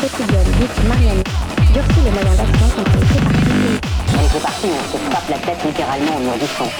quotidien but Marianne durcit les moyens d'action contre les. On fait partie, on se frappe la tête littéralement en noircissant.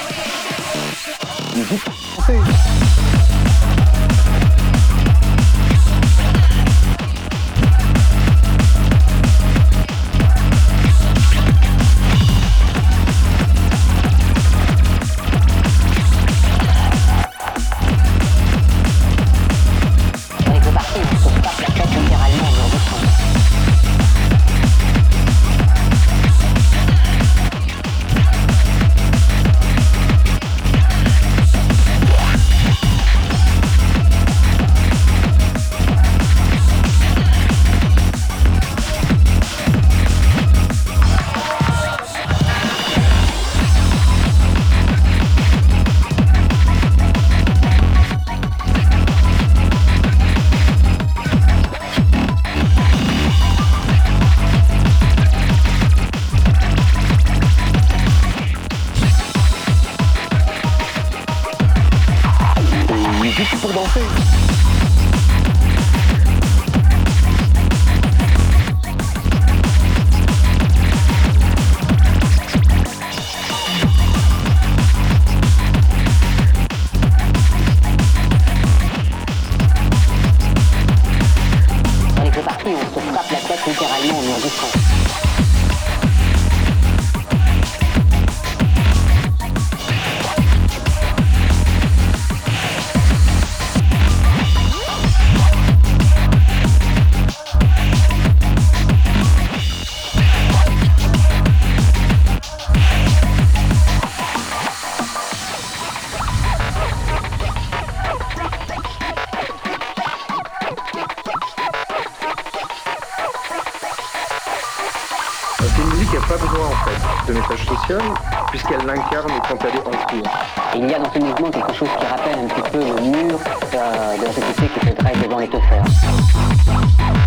Puisqu'elle l'incarne quand elle est en cours. Il y a dans ce mouvement quelque chose qui rappelle un petit peu le mur euh, de la société qui se dresse devant les teufeurs.